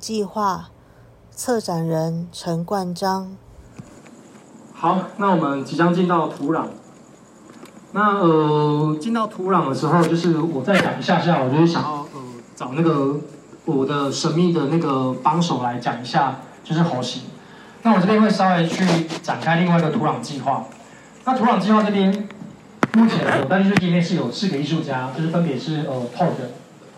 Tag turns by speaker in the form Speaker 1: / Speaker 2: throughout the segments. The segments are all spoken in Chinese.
Speaker 1: 计划，策展人陈冠章。
Speaker 2: 好，那我们即将进到土壤。那呃，进到土壤的时候，就是我再讲一下下，我就是想要呃找那个我的神秘的那个帮手来讲一下，就是猴形。那我这边会稍微去展开另外一个土壤计划。那土壤计划这边，目前我在艺术里面是有四个艺术家，就是分别是呃 Todd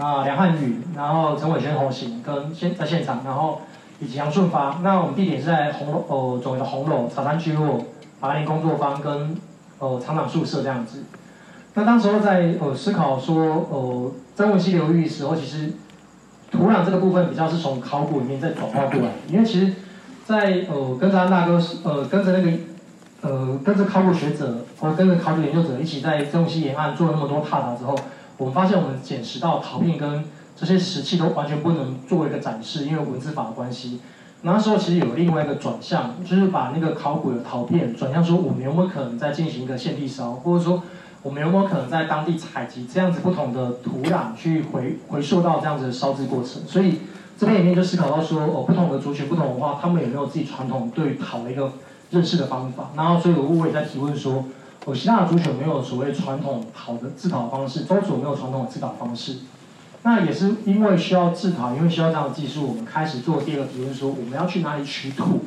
Speaker 2: 啊梁汉宇，然后陈伟轩同行跟现在现场，然后以及杨顺发。那我们地点是在红楼呃总的红楼茶山区落八林工作坊跟。呃，厂长宿舍这样子。那当时候在呃思考说，呃，曾文溪流域时候，其实土壤这个部分比较是从考古里面再转化过来。因为其实，在呃跟着安大哥，呃跟着那个呃跟着考古学者或跟着考古研究者一起在曾文溪沿岸做了那么多踏查之后，我们发现我们捡拾到陶片跟这些石器都完全不能作为一个展示，因为文字法的关系。那时候其实有另外一个转向，就是把那个考古的陶片转向说，我们有没有可能再进行一个现地烧，或者说我们有没有可能在当地采集这样子不同的土壤去回回溯到这样子的烧制过程。所以这边里面就思考到说，哦，不同的族群、不同文化，他们有没有自己传统对陶的一个认识的方法？然后所以我我也在提问说，我，希腊族群没有所谓传统好的制陶方式？周族有没有传统的制陶方式？那也是因为需要制陶，因为需要这样的技术，我们开始做第二个提问，说我们要去哪里取土，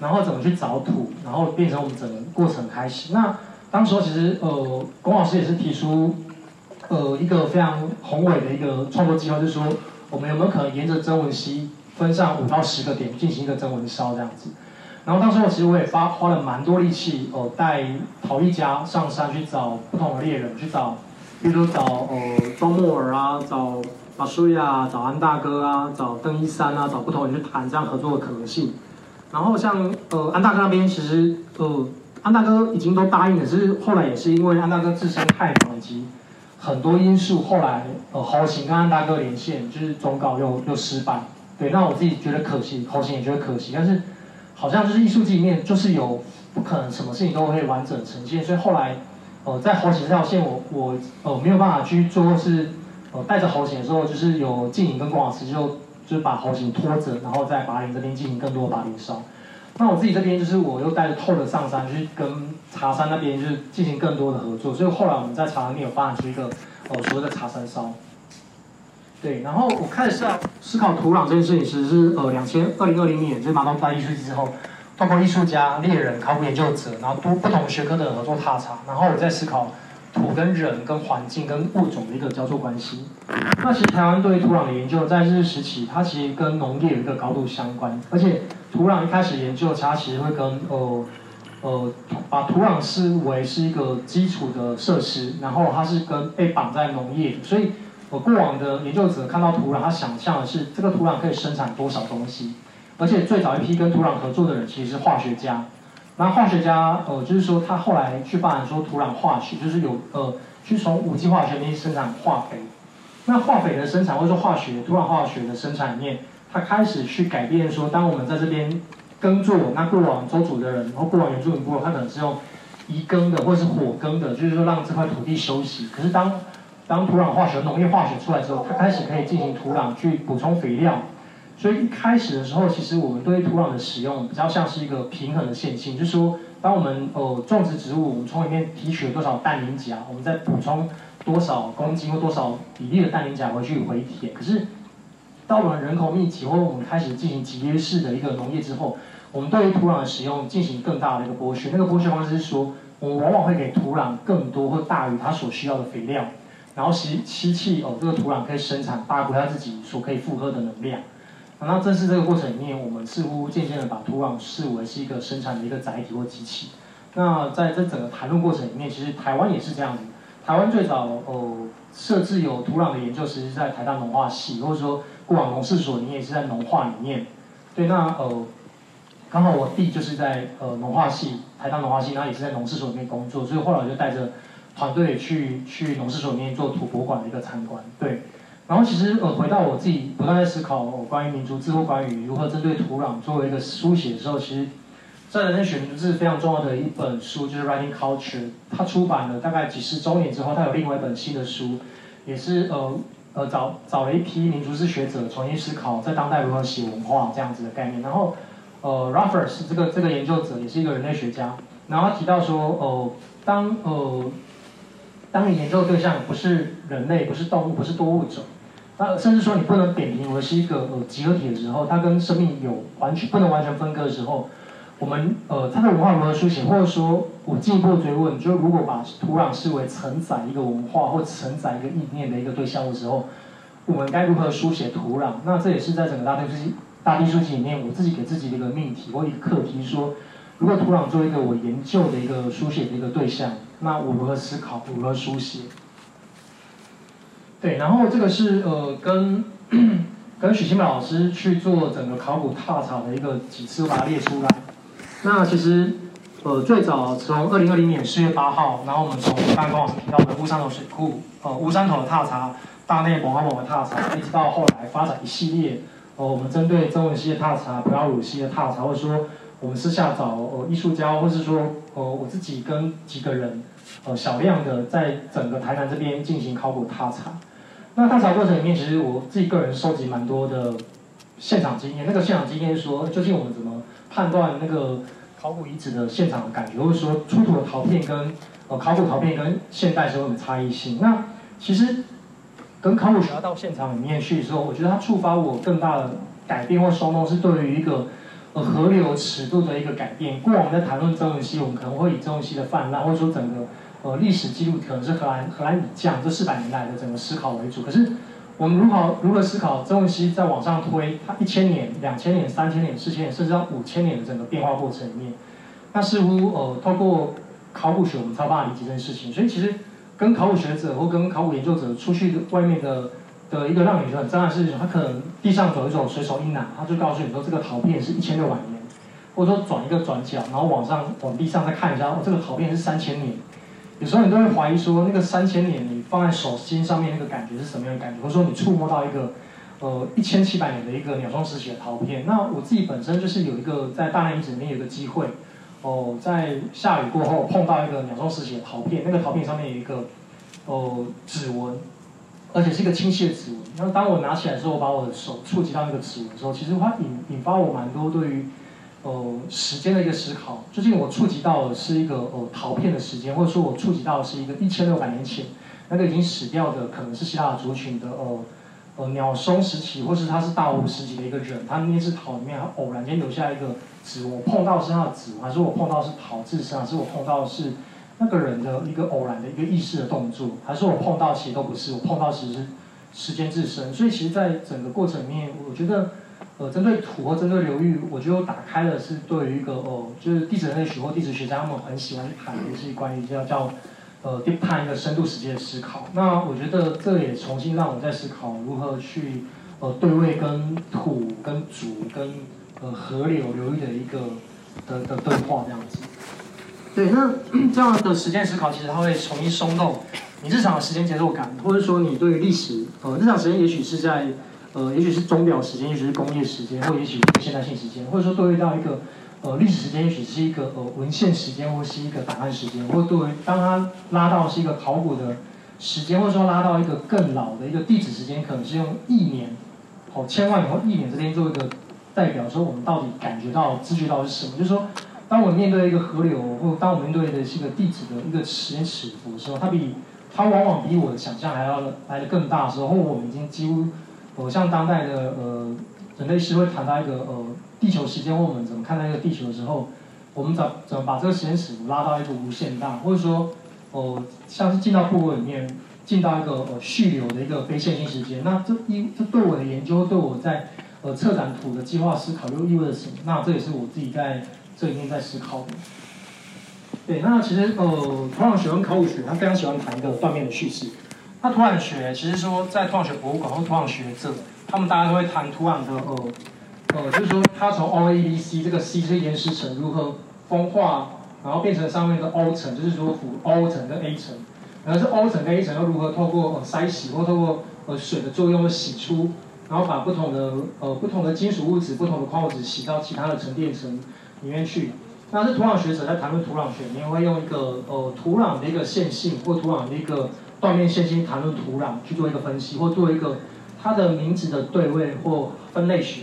Speaker 2: 然后怎么去找土，然后变成我们整个过程开始。那当时候其实呃，龚老师也是提出呃一个非常宏伟的一个创作计划，就是说我们有没有可能沿着曾文溪分上五到十个点进行一个曾文烧这样子。然后当时候其实我也发花了蛮多力气，哦带陶艺家上山去找不同的猎人去找。比如说找呃周莫尔啊，找马舒亚，找安大哥啊，找邓一山啊，找不同人去谈这样合作的可能性。然后像呃安大哥那边，其实呃安大哥已经都答应了，只是后来也是因为安大哥自身太忙以及很多因素，后来呃侯行跟安大哥连线，就是总稿又又失败。对，那我自己觉得可惜，侯行也觉得可惜，但是好像就是艺术界里面就是有不可能什么事情都会完整呈现，所以后来。呃，在猴形这条线，我我呃没有办法去做，是呃带着猴形的时候，就是有静影跟龚老师就就是把猴形拖着，然后在拔林这边进行更多的拔林烧。那我自己这边就是我又带着透的上山去跟茶山那边就是进行更多的合作，所以后来我们在茶山面有发展出一个呃所谓的茶山烧。对，然后我开始思考土壤这件事情，其实是呃两千二零二零年就是马东大艺术季之后。包括艺术家、猎人、考古研究者，然后多不同学科的合作踏查，然后我在思考土跟人、跟环境、跟物种的一个交错关系。那其实台湾对于土壤的研究，在日时期，它其实跟农业有一个高度相关，而且土壤一开始研究，它其实会跟呃呃把土壤视为是一个基础的设施，然后它是跟被绑在农业，所以我过往的研究者看到土壤，他想象的是这个土壤可以生产多少东西。而且最早一批跟土壤合作的人其实是化学家，那化学家呃就是说他后来去发展说土壤化学，就是有呃去从无机化学里面生产化肥，那化肥的生产或者说化学土壤化学的生产里面，他开始去改变说，当我们在这边耕作，那过往周主的人，然后过往原住民部落，他可能是用移耕的或者是火耕的，就是说让这块土地休息。可是当当土壤化学、农业化学出来之后，它开始可以进行土壤去补充肥料。所以一开始的时候，其实我们对土壤的使用比较像是一个平衡的线性，就是说，当我们呃种植植物，我们从里面提取了多少氮磷钾，我们再补充多少公斤或多少比例的氮磷钾回去回填。可是，到我们人口密集或者我们开始进行集约式的一个农业之后，我们对于土壤的使用进行更大的一个剥削。那个剥削方式是说，我们往往会给土壤更多或大于它所需要的肥料，然后吸吸气哦，这个土壤可以生产大过它自己所可以负荷的能量。那正是这个过程里面，我们似乎渐渐的把土壤视为是一个生产的一个载体或机器。那在这整个谈论过程里面，其实台湾也是这样子。台湾最早哦设置有土壤的研究，其实是在台大农化系，或者说过往农事所你也是在农化里面。对，那呃刚好我弟就是在呃农化系，台大农化系，那也是在农事所里面工作，所以后来我就带着团队去去农事所里面做土博馆的一个参观。对。然后其实呃回到我自己不断在思考关于民族志或关于如何针对土壤作为一个书写的时候，其实在人生选民族非常重要的一本书就是 Writing Culture，它出版了大概几十周年之后，它有另外一本新的书，也是呃呃找找了一批民族史学者重新思考在当代如何写文化这样子的概念。然后呃 Raffers 这个这个研究者也是一个人类学家，然后他提到说呃当呃当你研究的对象不是人类，不是动物，不是多物种。那甚至说你不能扁平为是一个呃集合体的时候，它跟生命有完全不能完全分割的时候，我们呃它的文化如何书写，或者说我进一步追问，就如果把土壤视为承载一个文化或承载一个意念的一个对象的时候，我们该如何书写土壤？那这也是在整个大地书籍大地书籍里面，我自己给自己的一个命题或一个课题，说如果土壤作为一个我研究的一个书写的一个对象，那我如何思考，如何书写？对，然后这个是呃跟跟许新美老师去做整个考古踏查的一个几次把它列出来。那其实呃最早从二零二零年四月八号，然后我们从办公室提到的乌山头水库，呃乌山头的踏查，大内蒙阿蒙的踏查，一直到后来发展一系列，呃我们针对曾文溪的踏查、不要鲁溪的踏查，或者说我们私下找呃艺术家，或是说呃我自己跟几个人呃小量的在整个台南这边进行考古踏查。那探查过程里面，其实我自己个人收集蛮多的现场经验。那个现场经验说，究竟我们怎么判断那个考古遗址的现场的感觉，或者说出土的陶片跟呃考古陶片跟现代是有的差异性？那其实跟考古学家到现场里面去的时候，我觉得它触发我更大的改变或收弄是对于一个呃河流尺度的一个改变。过往在谈论曾文溪，我们可能会以曾文溪的泛滥，或者说整个。呃，历史记录可能是荷兰荷兰以降这四百年来的整个思考为主。可是，我们如何如何思考曾文熙在往上推，它一千年、两千年、三千年、四千年，甚至到五千年的整个变化过程里面，那似乎呃，透过考古学我们才有办法理解这件事情。所以，其实跟考古学者或跟考古研究者出去外面的的一个让你觉得很震撼的事情，他可能地上走一走，随手一拿，他就告诉你说这个陶片是一千六百年，或者说转一个转角，然后往上往地上再看一下，哦，这个陶片是三千年。有时候你都会怀疑说，那个三千年你放在手心上面那个感觉是什么样的感觉？或者说你触摸到一个，呃，一千七百年的一个鸟钟石写的陶片。那我自己本身就是有一个在大内遗址里面有个机会，哦，在下雨过后碰到一个鸟钟石写的陶片，那个陶片上面有一个，哦，指纹，而且是一个清晰的指纹。然后当我拿起来之后，把我的手触及到那个指纹的时候，其实它引引发我蛮多对于。呃，时间的一个思考，究竟我触及到的是一个呃陶片的时间，或者说我触及到的是一个一千六百年前那个已经死掉的，可能是希腊族群的呃呃鸟松时期，或是他是大湖时期的一个人，他那只陶里面偶然间留下一个指纹，我碰到是他的指纹，还是我碰到是陶自身，还是我碰到是那个人的一个偶然的一个意识的动作，还是我碰到其实都不是，我碰到其实是时间自身，所以其实在整个过程里面，我觉得。呃，针对土或针对流域，我觉得打开的是对于一个哦，就是地质人类学或地质学家他们很喜欢谈的是关于叫叫呃 deep time 一个深度时间的思考。那我觉得这也重新让我在思考如何去呃对位跟土、跟竹、跟呃河流流域的一个的的对话这样子。对，那 这样的时间思考其实它会重新松动你日常的时间节奏感，或者说你对于历史呃日常时间也许是在。呃，也许是钟表时间，也许是工业时间，或也许是现代性时间，或者说对于到一个呃历史时间，也许是一个呃文献时间，或是一个档案时间，或对于当它拉到是一个考古的时间，或者说拉到一个更老的一个地质时间，可能是用一年，哦千万年或亿年之间做一个代表，说我们到底感觉到、知觉到是什么？就是说，当我面对一个河流，或当我面对的是一个地质的一个时间尺幅的时候，它比它往往比我的想象还要来的更大的时候，或我们已经几乎。呃，像当代的呃人类是会谈到一个呃地球时间，或我们怎么看待一个地球的时候，我们怎怎么把这个时间尺度拉到一个无限大，或者说，呃，像是进到部落里面，进到一个呃蓄流的一个非线性时间，那这一这对我的研究，对我在呃策展图的计划思考又意味着什么？那这也是我自己在这里面在思考的。对，那其实呃土壤学跟考古学，他非常喜欢谈一个断面的叙事。那土壤学其实说，在土壤学博物馆或土壤学者，他们大家都会谈土壤的呃呃，就是说它从 O A B C 这个 C 这个岩石层如何风化，然后变成上面的 O 层，就是说辅 O 层跟 A 层，然后是 O 层跟 A 层又如何透过呃筛洗或透过呃水的作用洗出，然后把不同的呃不同的金属物质、不同的矿物质洗到其他的沉淀层里面去。那是土壤学者在谈论土壤学，你会用一个呃土壤的一个线性或土壤的一个。断面线性谈论土壤去做一个分析，或做一个它的名字的对位或分类学。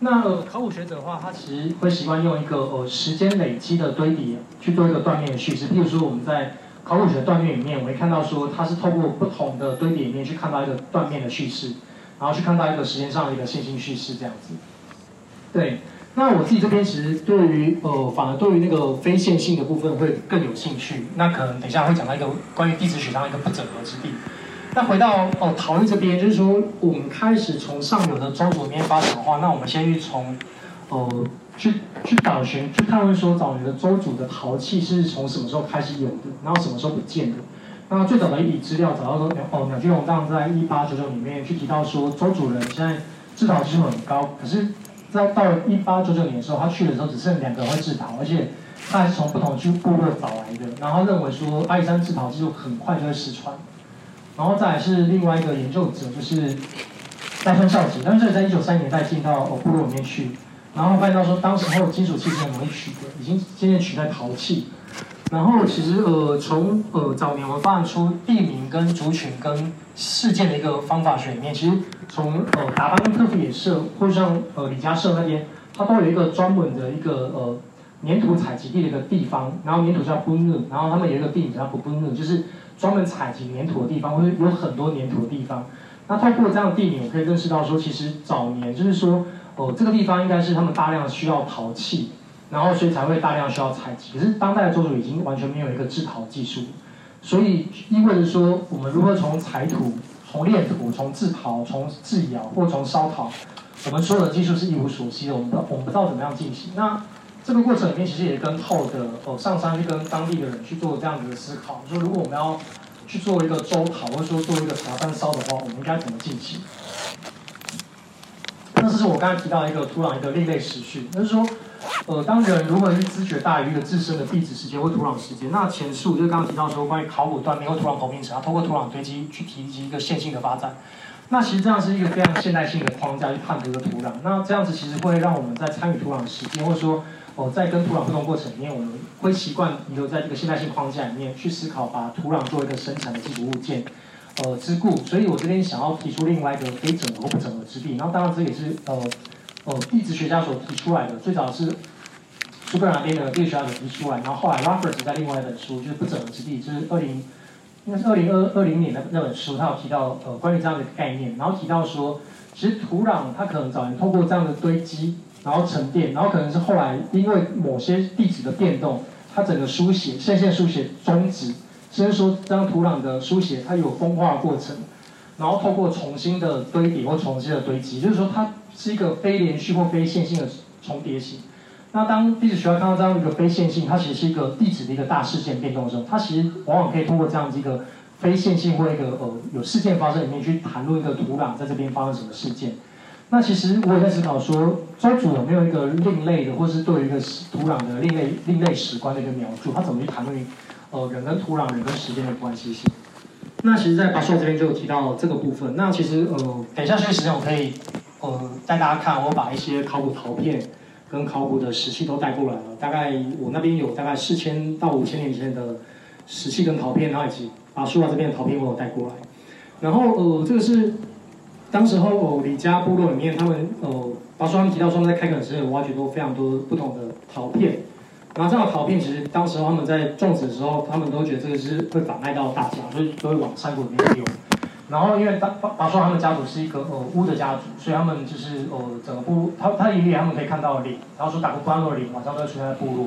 Speaker 2: 那考古学者的话，他其实会习惯用一个呃时间累积的堆叠去做一个断面的叙事。譬如说我们在考古学断面里面，我们看到说它是透过不同的堆叠里面去看到一个断面的叙事，然后去看到一个时间上的一个线性叙事这样子。对，那我自己这边其实对于呃反而对于那个非线性的部分会更有兴趣。那可能等一下会讲到一个关于地质学上一个不整合之地。那回到哦，陶艺这边，就是说我们开始从上游的周族里面发展的话，那我们先去从，呃，去去导寻，去探问说早年的周族的陶器是从什么时候开始有的，然后什么时候不见的。那最早的一笔资料找到说，哦，鸟居龙当在一八九九里面去提到说，周主人现在制陶技术很高，可是，在到一八九九年的时候，他去的时候只剩两个人会制陶，而且他还是从不同区部落找来的，然后认为说阿里山制陶技术很快就会失传。然后再来是另外一个研究者，就是戴川孝吉，但是在一九三年代进到部落里面去，然后发现到说，当时还有金属器很容易取得，已经渐渐取代陶器。然后其实呃，从呃早年我们发展出地名跟族群跟事件的一个方法学里面，其实从呃达邦特富野社，或者像呃李家社那边，它都有一个专门的一个呃粘土采集地的一个地方，然后粘土叫布勒，然后他们有一个地名叫布布勒，就是。专门采集粘土的地方，或者有很多粘土的地方。那透过这样的地名，我可以认识到说，其实早年就是说，哦，这个地方应该是他们大量需要陶器，然后所以才会大量需要采集。可是当代的周主已经完全没有一个制陶技术，所以意味着说，我们如何从采土、从炼土、从制陶、从制窑或从烧陶，我们所有的技术是一无所悉的，我们不我们不知道怎么样进行。那这个过程里面其实也跟后的哦上山去跟当地的人去做这样子的思考，说如果我们要去做一个周讨，或者说做一个茶山烧的话，我们应该怎么进行？那这是我刚才提到一个土壤一个另类时序，就是说，呃，当人如何去知觉大于一个自身的地质时间或土壤时间，那前述就是刚刚提到说关于考古断面或土壤投屏时，它通过土壤堆积去提及一个线性的发展，那其实这样是一个非常现代性的框架去判读一个土壤，那这样子其实会让我们在参与土壤的时间或者说哦，在跟土壤互动过程里面，我们会习惯遗留在这个现代性框架里面去思考，把土壤作为一个生产的基础物件，呃，之故。所以我这边想要提出另外一个非整合或不整合之地。然后当然这也是呃哦地质学家所提出来的，最早是苏格兰边的地质学家所提出来，然后后来 Roberts 在另外一本书就是不整合之地，就是二零应该是二零二二零年的那本书，他有提到呃关于这样的概念，然后提到说，其实土壤它可能早年通过这样的堆积。然后沉淀，然后可能是后来因为某些地质的变动，它整个书写线线书写终止，甚至说这张土壤的书写它有风化过程，然后透过重新的堆叠或重新的堆积，就是说它是一个非连续或非线性的重叠型。那当地质学家看到这样一个非线性，它其实是一个地质的一个大事件变动的时候，它其实往往可以通过这样子一个非线性或一个呃有事件发生里面去谈论一个土壤在这边发生什么事件。那其实我也在思考说，周主有没有一个另类的，或是对于一个土壤的另类另类史观的一个描述？他怎么去谈论呃人跟土壤、人跟时间的关系性？那其实，在巴硕这边就有提到这个部分。那其实呃，等一下休息时间我可以呃带大家看，我把一些考古陶片跟考古的石器都带过来了。大概我那边有大概四千到五千年前的石器跟陶片，然后以及巴硕这边的陶片我有带过来。然后呃，这个是。当时候哦，李家部落里面，他们哦，把说他们提到说，在开垦时有挖掘到非常多不同的陶片，然后这样的陶片其实当时他们在种植的时候，他们都觉得这个是会妨碍到大家，所以都会往山谷里面丢。然后因为巴巴说他们家族是一个呃巫的家族，所以他们就是呃整个部落，他他爷爷他们可以看到脸，然后说打过关的脸晚上都会出现在部落，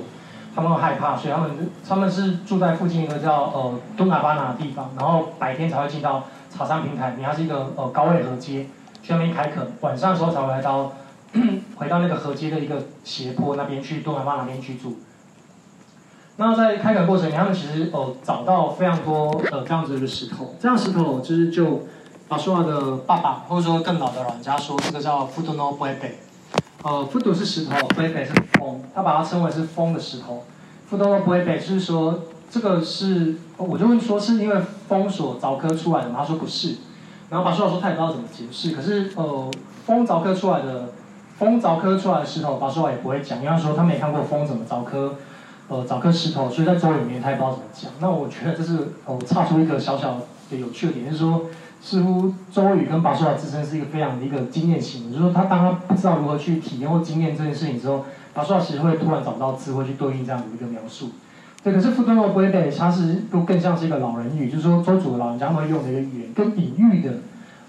Speaker 2: 他们会害怕，所以他们他们是住在附近一个叫呃东拿巴拿的地方，然后白天才会进到。茶山平台，你还是一个呃高位河街，去那边开垦，晚上的时候才会来到，回到那个河街的一个斜坡那边去，东南方那边居住。那在开垦过程里，他们其实哦找到非常多呃这样子的石头，这样石头就是就把说话的爸爸或者说更老的老人家说，这个叫 Futuno Bebe，呃 Futu 是石头，Bebe 是风，他把它称为是风的石头，Futuno Bebe 就是说。这个是，我就问说是因为风所凿刻出来的吗？他说不是，然后把叔老说他也不知道怎么解释。可是呃，风凿刻出来的，风凿刻出来的石头，把叔老也不会讲，因为他说他没看过风怎么凿刻，呃，找颗石头，所以在周里面他也不知道怎么讲。那我觉得这是呃，差出一个小小的有趣的点，就是说，似乎周瑜跟巴苏亚自身是一个非常的一个经验型，就是说他当他不知道如何去体验或经验这件事情之后，巴苏亚其实会突然找不到智慧去对应这样的一个描述。对，可是富多诺不会被，它是更更像是一个老人语，就是说周主的老人家会用的一个语言，跟隐喻的，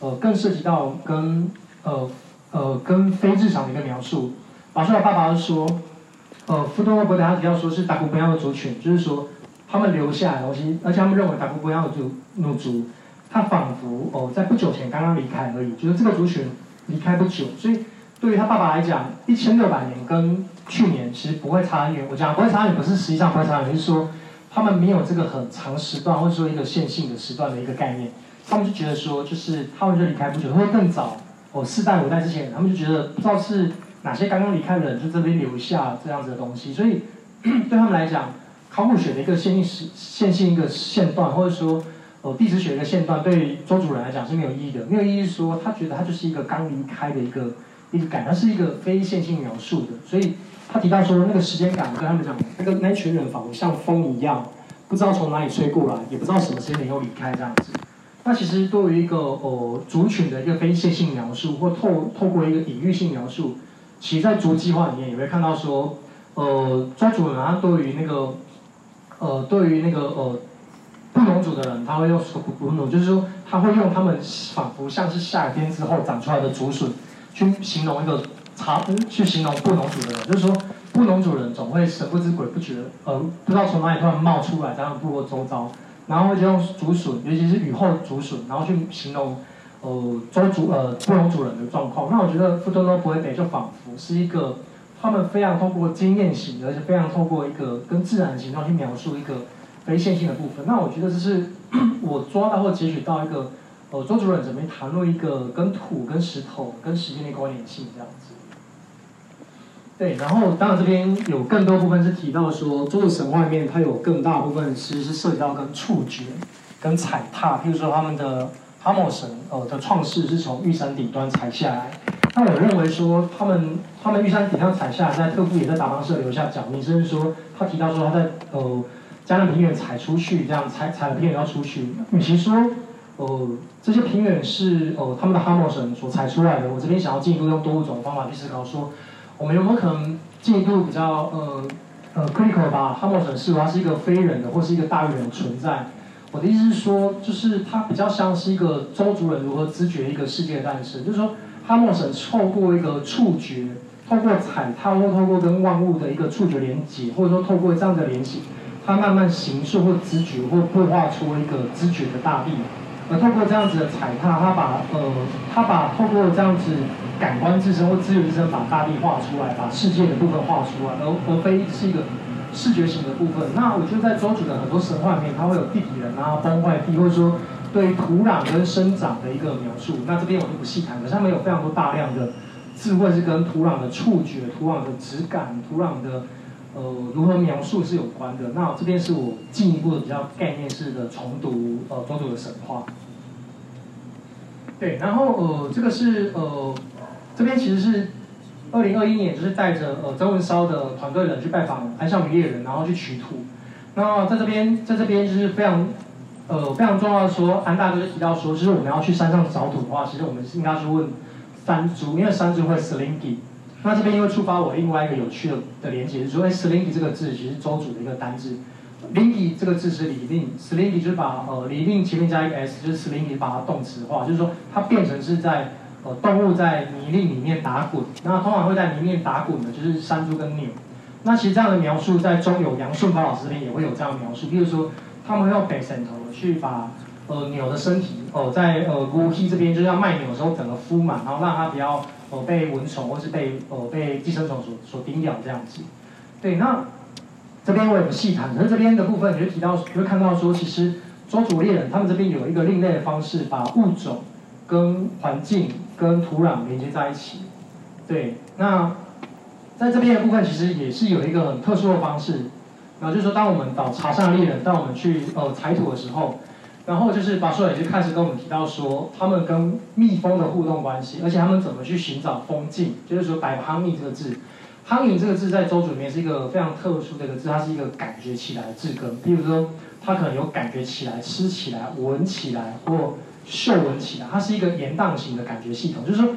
Speaker 2: 呃，更涉及到跟呃呃跟非日常的一个描述。巴苏亚爸爸说，呃，富多诺伯他提到说是达古不一样的族群，就是说他们留下来的东西，而且他们认为达古不一样的族奴族，他仿佛哦在不久前刚刚离开而已，就是这个族群离开不久，所以对于他爸爸来讲，一千六百年跟去年其实不会差很远，我讲不会差很远，不是实际上不会差很远，是说他们没有这个很长时段或者说一个线性的时段的一个概念，他们就觉得说就是他们就离开不久，或者更早哦四代五代之前，他们就觉得不知道是哪些刚刚离开的人就这边留下这样子的东西，所以 对他们来讲，考古学的一个线性线性一个线段，或者说呃地质学的一个线段，对周主任来讲是没有意义的，没有意义说他觉得他就是一个刚离开的一个一个感，它是一个非线性描述的，所以。他提到说，那个时间感，我跟他们讲，那个那群人仿佛像风一样，不知道从哪里吹过来，也不知道什么时间点又离开这样子。那其实对于一个呃族群的一个非线性描述，或透透过一个隐喻性描述，其实在竹计划里面也会看到说，呃，抓主人他对于那个呃对于那个呃不农族的人，他会用说布农，就是说他会用他们仿佛像是夏天之后长出来的竹笋，去形容一个。查去形容不农族的人，就是说不农族人总会神不知鬼不觉，呃，不知道从哪里突然冒出来，在他们部落周遭，然后就用竹笋，尤其是雨后竹笋，然后去形容呃周主呃布农族人的状况。那我觉得富多诺不会北就仿佛是一个他们非常透过经验型，而且非常透过一个跟自然的形状去描述一个非线性的部分。那我觉得这是 我抓到或截取到一个呃周族人怎么谈论一个跟土、跟石头、跟时间的关联性这样子。对，然后当然这边有更多部分是提到说，中国神话里面它有更大部分其实是涉及到跟触觉、跟踩踏。譬如说他们的哈莫神呃的创世是从玉山顶端踩下来，那我认为说他们他们玉山顶上踩下来，在特夫也在达邦社留下脚印，甚至说他提到说他在呃江南平原踩出去，这样踩踩了平原要出去。与其说呃这些平原是呃他们的哈莫神所踩出来的，我这边想要进一步用多物种方法去思考说。我们有没有可能进一步比较呃呃 critical 把哈莫神视为它是一个非人的或是一个大于人存在？我的意思是说，就是它比较像是一个周族人如何知觉一个世界的诞生。就是说，哈莫神透过一个触觉，透过踩踏或透过跟万物的一个触觉连接，或者说透过这样的联系，它慢慢形塑或知觉或绘画出一个知觉的大地。而透过这样子的踩踏，他把呃，他把透过这样子感官自身或资源自身，把大地画出来，把世界的部分画出来，而而非是一个视觉型的部分。那我觉得在周主的很多神话里面，它会有地底人啊、崩坏地，或者说对土壤跟生长的一个描述。那这边我就不细谈了，上面有非常多大量的智慧是跟土壤的触觉、土壤的质感、土壤的。呃，如何描述是有关的。那这边是我进一步的比较概念式的重读呃庄主的神话。对，然后呃，这个是呃，这边其实是二零二一年，就是带着呃曾文烧的团队人去拜访安孝女猎人，然后去取土。那在这边，在这边就是非常呃非常重要的说，安大哥就提到说，就是我们要去山上找土的话，其实我们是应该去问山猪，因为山猪会 slinky。那这边又触发我另外一个有趣的的连接，是说，哎，slinky 这个字其实周主的一个单字，linky 这个字是李令，slinky 就是把呃李令前面加一个 s，就是 slinky 把它动词化，就是说它变成是在呃动物在泥泞里面打滚，那通常会在泥泞打滚的就是山猪跟牛。那其实这样的描述在中有杨顺发老师这边也会有这样描述，比如说他们用北神头去把呃牛的身体哦在呃乌溪这边就是要卖牛的时候整个敷满，然后让它不要。呃，被蚊虫或是被呃被寄生虫所所叮咬这样子，对，那这边我也不细谈，可是这边的部分你就提到，你会看到说，其实周族猎人他们这边有一个另类的方式，把物种跟环境跟土壤连接在一起，对，那在这边的部分其实也是有一个很特殊的方式，然后就是说，当我们到茶上猎人，当我们去呃采土的时候。然后就是巴硕也就开始跟我们提到说，他们跟蜜蜂的互动关系，而且他们怎么去寻找蜂境，就是说摆 honey 这个字，honey 这个字在周主里面是一个非常特殊的一个字，它是一个感觉起来的字根。譬如说它可能有感觉起来、吃起来、闻起来或嗅闻起来，它是一个延宕型的感觉系统。就是说，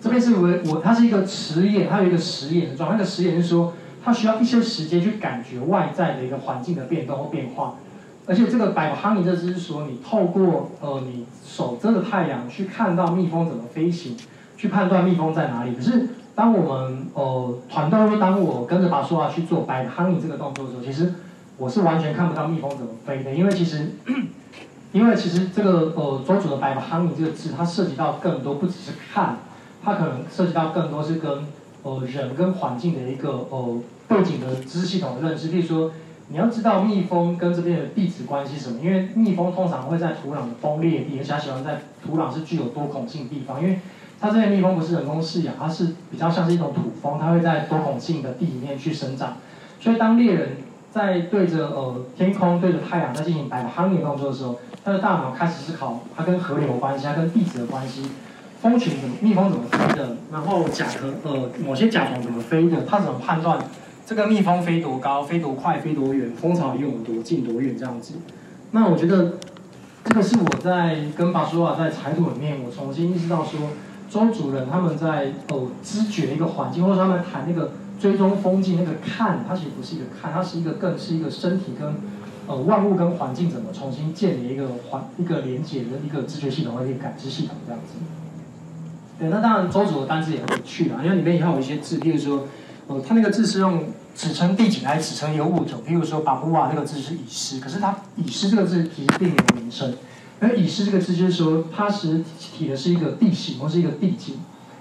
Speaker 2: 这边是我我它是一个迟延，它有一个时延的状态。那个时延是说，它需要一些时间去感觉外在的一个环境的变动或变化。而且这个百哈尼这只是说，你透过呃你手遮着太阳去看到蜜蜂怎么飞行，去判断蜜蜂在哪里。可是当我们呃团队说，当我跟着巴苏瓦去做百哈尼这个动作的时候，其实我是完全看不到蜜蜂怎么飞的，因为其实因为其实这个呃周主的百哈尼这个字，它涉及到更多，不只是看，它可能涉及到更多是跟呃人跟环境的一个呃背景的知识系统的认识，例如说。你要知道蜜蜂跟这边的地质关系什么？因为蜜蜂通常会在土壤的崩裂地，而且它喜欢在土壤是具有多孔性的地方。因为它这边蜜蜂不是人工饲养，它是比较像是一种土蜂，它会在多孔性的地里面去生长。所以当猎人在对着呃天空、对着太阳在进行摆 honey 动作的时候，他的大脑开始思考它跟河流有关系，它跟地质的关系，蜂群怎么蜜蜂怎么飞的，然后甲壳呃某些甲虫怎么飞的，它怎么判断？这个蜜蜂飞多高，飞多快，飞多远，蜂巢离我们多近多远这样子。那我觉得这个是我在跟巴苏瓦在采土里面，我重新意识到说，周主人他们在哦知觉一个环境，或者他们谈那个追踪风景那个看，它其实不是一个看，它是一个更是一个身体跟呃万物跟环境怎么重新建立一个环一个连接的一个知觉系统和一个感知系统这样子。对，那当然周主的单字也很有趣啦，因为里面也有一些字，譬如说，呃，它那个字是用。指称地景来指称一个物种，比如说巴布瓦这个字是乙诗，可是它乙诗这个字其实并没有名称。而乙诗这个字就是说，它实体的是一个地形或是一个地景。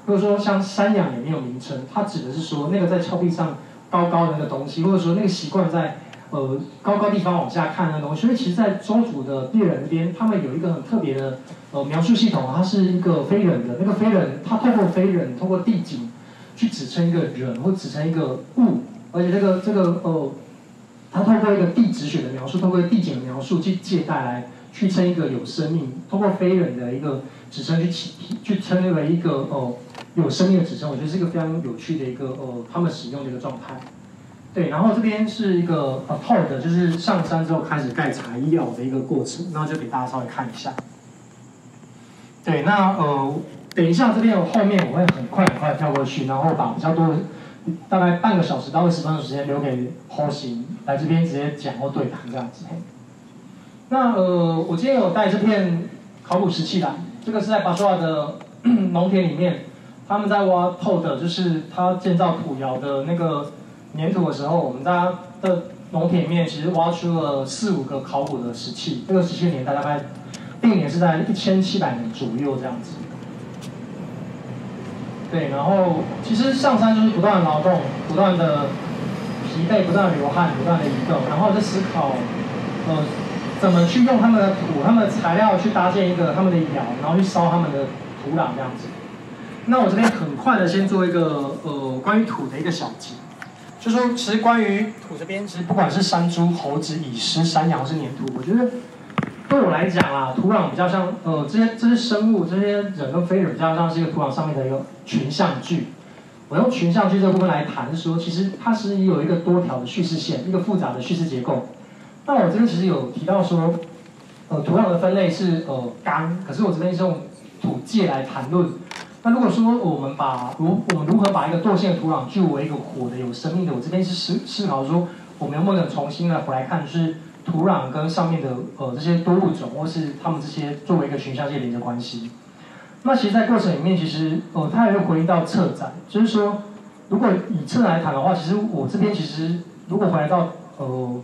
Speaker 2: 或者说像山羊也没有名称，它指的是说那个在峭壁上高高的那个东西，或者说那个习惯在呃高高地方往下看的东西。所以其实，在周主的猎人那边，他们有一个很特别的呃描述系统，它是一个非人的那个非人，他透过非人，透过地景去指称一个人或指称一个物。而且这个这个哦，他透过一个地质学的描述，透过地景的描述去借带来，去称一个有生命，通过非人的一个指称去起去称为一个哦有生命的指针，我觉得是一个非常有趣的一个呃他们使用的一个状态。对，然后这边是一个呃 p o d 就是上山之后开始盖材料的一个过程，那就给大家稍微看一下。对，那呃等一下这边后面我会很快很快跳过去，然后把比较多的。大概半个小时到二十分钟时间留给 h o s i 来这边直接讲或对谈这样子。那呃，我今天有带这片考古石器来，这个是在巴苏瓦的 农田里面，他们在挖透的，就是他建造土窑的那个粘土的时候，我们大家的农田里面其实挖出了四五个考古的石器，这个石器年代大概定年是在一千七百年左右这样子。对，然后其实上山就是不断劳动，不断的疲惫，不断的流汗，不断的移动，然后在思考，呃，怎么去用他们的土、他们的材料去搭建一个他们的窑，然后去烧他们的土壤这样子。那我这边很快的先做一个呃关于土的一个小结，就说其实关于土这边，其实不管是山猪、猴子、蚁狮、山羊是粘土，我觉得。对我来讲啊，土壤比较像呃这些这些生物，这些人跟非人比较像是一个土壤上面的一个群像剧。我用群像剧这部分来谈说，其实它是有一个多条的叙事线，一个复杂的叙事结构。那我这边其实有提到说，呃土壤的分类是呃干，可是我这边是用土界来谈论。那如果说我们把如我们如何把一个惰性的土壤据为一个活的有生命的，我这边是思思考说，我们能不能重新来回来看是。土壤跟上面的呃这些多物种，或是它们这些作为一个群像界连接关系。那其实，在过程里面，其实呃，它也会回应到策展，就是说，如果以策展来谈的话，其实我这边其实如果回来到呃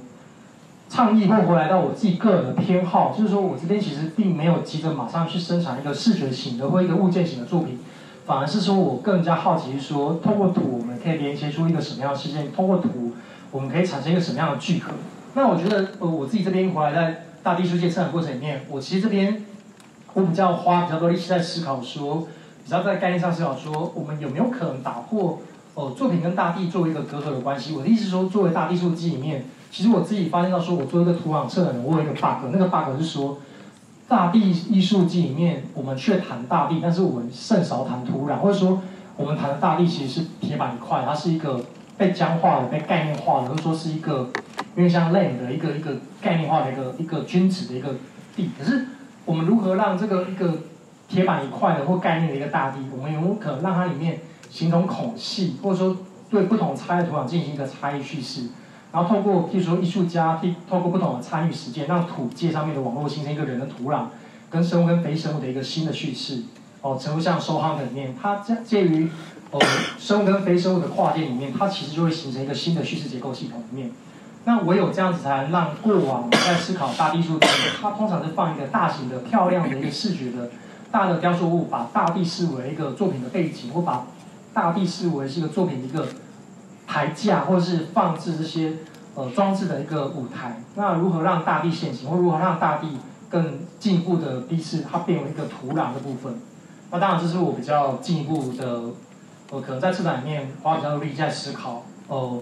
Speaker 2: 倡议，或回来到我自己个人的偏好，就是说我这边其实并没有急着马上去生产一个视觉型的或一个物件型的作品，反而是说我更加好奇说，通过土我们可以连接出一个什么样的事件，通过土我们可以产生一个什么样的聚合。那我觉得，呃，我自己这边回来在大地书界生产过程里面，我其实这边我比较花比较多力气在思考说，比较在概念上思考说，我们有没有可能打破，呃，作品跟大地作为一个隔阂的关系？我的意思是说，作为大地书记里面，其实我自己发现到说，我做一个土壤策展人，我有一个 bug，那个 bug 是说，大地艺术季里面我们却谈大地，但是我们甚少谈土壤，或者说我们谈的大地其实是铁板一块，它是一个被僵化的、被概念化的，或者说是一个。有点像 land 的一个一个概念化的一个一个均值的一个地。可是我们如何让这个一个铁板一块的或概念的一个大地，我们有没有可能让它里面形成孔隙，或者说对不同差异土壤进行一个差异叙事？然后透过譬如说艺术家，透过不同的参与实践，让土界上面的网络形成一个人的土壤，跟生物跟非生物的一个新的叙事。哦，成为像收夯里面，它介介于哦生物跟非生物的跨界里面，它其实就会形成一个新的叙事结构系统里面。那唯有这样子，才能让过往在思考大地艺术它通常是放一个大型的、漂亮的一个视觉的大的雕塑物，把大地视为一个作品的背景，或把大地视为是一个作品的一个台架，或者是放置这些呃装置的一个舞台。那如何让大地现形，或如何让大地更进一步的逼视它变为一个土壤的部分？那当然，这是我比较进一步的，呃，可能在策展里面花比较多力在思考，哦，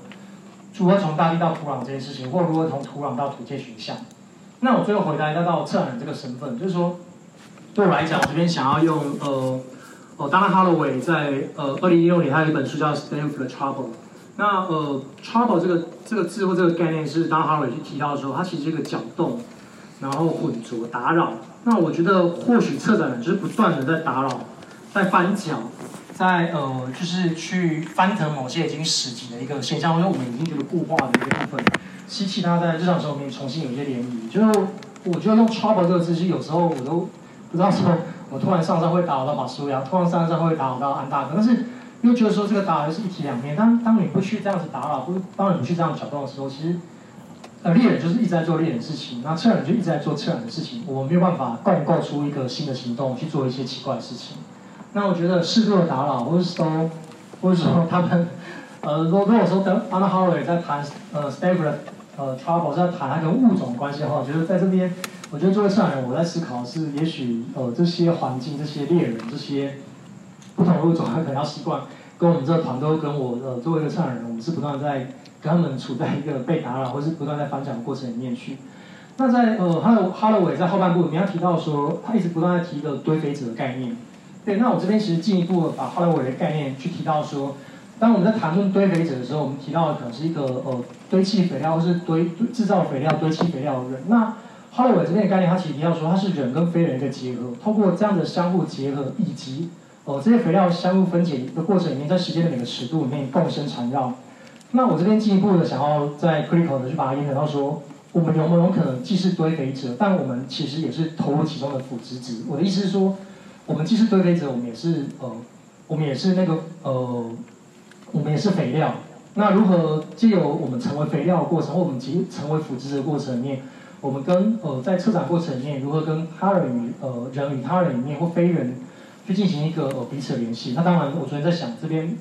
Speaker 2: 如何从大地到土壤这件事情，或如何从土壤到土界群像。那我最后回答一下到策展人这个身份，就是说，对我来讲，我这边想要用，呃，哦，Donna Holloway 在呃二零一六年他有一本书叫《Stand for the Trouble》。那呃，Trouble 这个这个字或这个概念是 Donna Holloway 去提到的时候，它其实一个搅动，然后混浊、打扰。那我觉得或许策展人就是不断的在打扰，在翻搅，在呃就是去翻腾某些已经史籍的一个现象，或者我们已经觉得固化的一个部分，吸气它在日常生活里面重新有一些涟漪。就是我觉得用 trouble 这个字，其实有时候我都不知道说，我突然上山会打扰到马苏阳，突然上山会打扰到安大哥，但是又觉得说这个打扰是一体两面。当当你不去这样子打扰，不当你不去这样搅动的时候，其实。呃，猎人就是一直在做猎人事情，那策展就一直在做策展的事情。我没有办法共构出一个新的行动去做一些奇怪的事情。那我觉得适度的打扰，或者说，或者说他们，呃，如果如果说等 Anna Howard 在谈呃 Stanford 呃 Trouble 在谈他跟物种关系的话，我觉得在这边，我觉得作为策展人，我在思考是，也许呃这些环境、这些猎人、这些不同的物种，他可能要习惯跟我们这个团队，跟我呃作为一个策展人，我们是不断在跟。他们处在一个被打扰或是不断在翻转的过程里面去。那在呃，哈罗哈罗韦在后半部你要提到说，他一直不断在提一个堆肥者的概念。对，那我这边其实进一步把哈罗韦的概念去提到说，当我们在谈论堆肥者的时候，我们提到的可能是一个呃堆砌肥料或是堆制造肥料、堆砌肥料的人。那哈罗韦这边的概念，他其实提到说，他是人跟非人一个结合，通过这样的相互结合，以及呃这些肥料相互分解的过程里面，在时间的每个尺度里面共生缠绕。那我这边进一步的想要在 critical 的去把它延展到说，我们有没有可能既是堆肥者，但我们其实也是投入其中的腐殖质。我的意思是说，我们既是堆肥者，我们也是呃，我们也是那个呃，我们也是肥料。那如何借由我们成为肥料的过程，或我们即成为腐殖质的过程里面，我们跟呃在策展过程里面，如何跟他人与呃人与他人里面或非人去进行一个呃彼此的联系？那当然，我昨天在想这边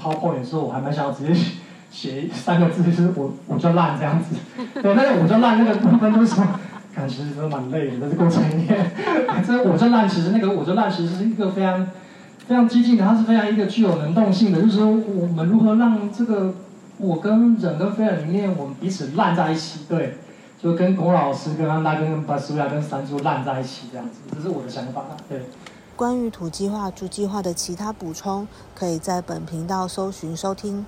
Speaker 2: PowerPoint 的时候，我还蛮想要直接。写三个字就是我我就烂这样子，对，那个我就烂那个部分就是说，感觉其实真的蛮累的，在这过程里面，这我就烂其实那个我就烂其实是一个非常非常激进的，它是非常一个具有能动性的，就是说我们如何让这个我跟人跟非人里面我们彼此烂在一起，对，就跟龚老师跟安大跟巴苏亚跟三叔烂在一起这样子，这是我的想法，对。
Speaker 1: 关于土计划、主计划的其他补充，可以在本频道搜寻收听。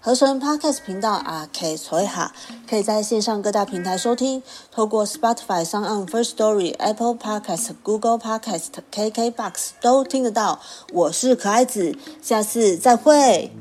Speaker 1: 合成 Podcast 频道啊，可以随哈，可以在线上各大平台收听，透过 Spotify、s o n First Story、Apple Podcast、Google Podcast、KKBox 都听得到。我是可爱子，下次再会。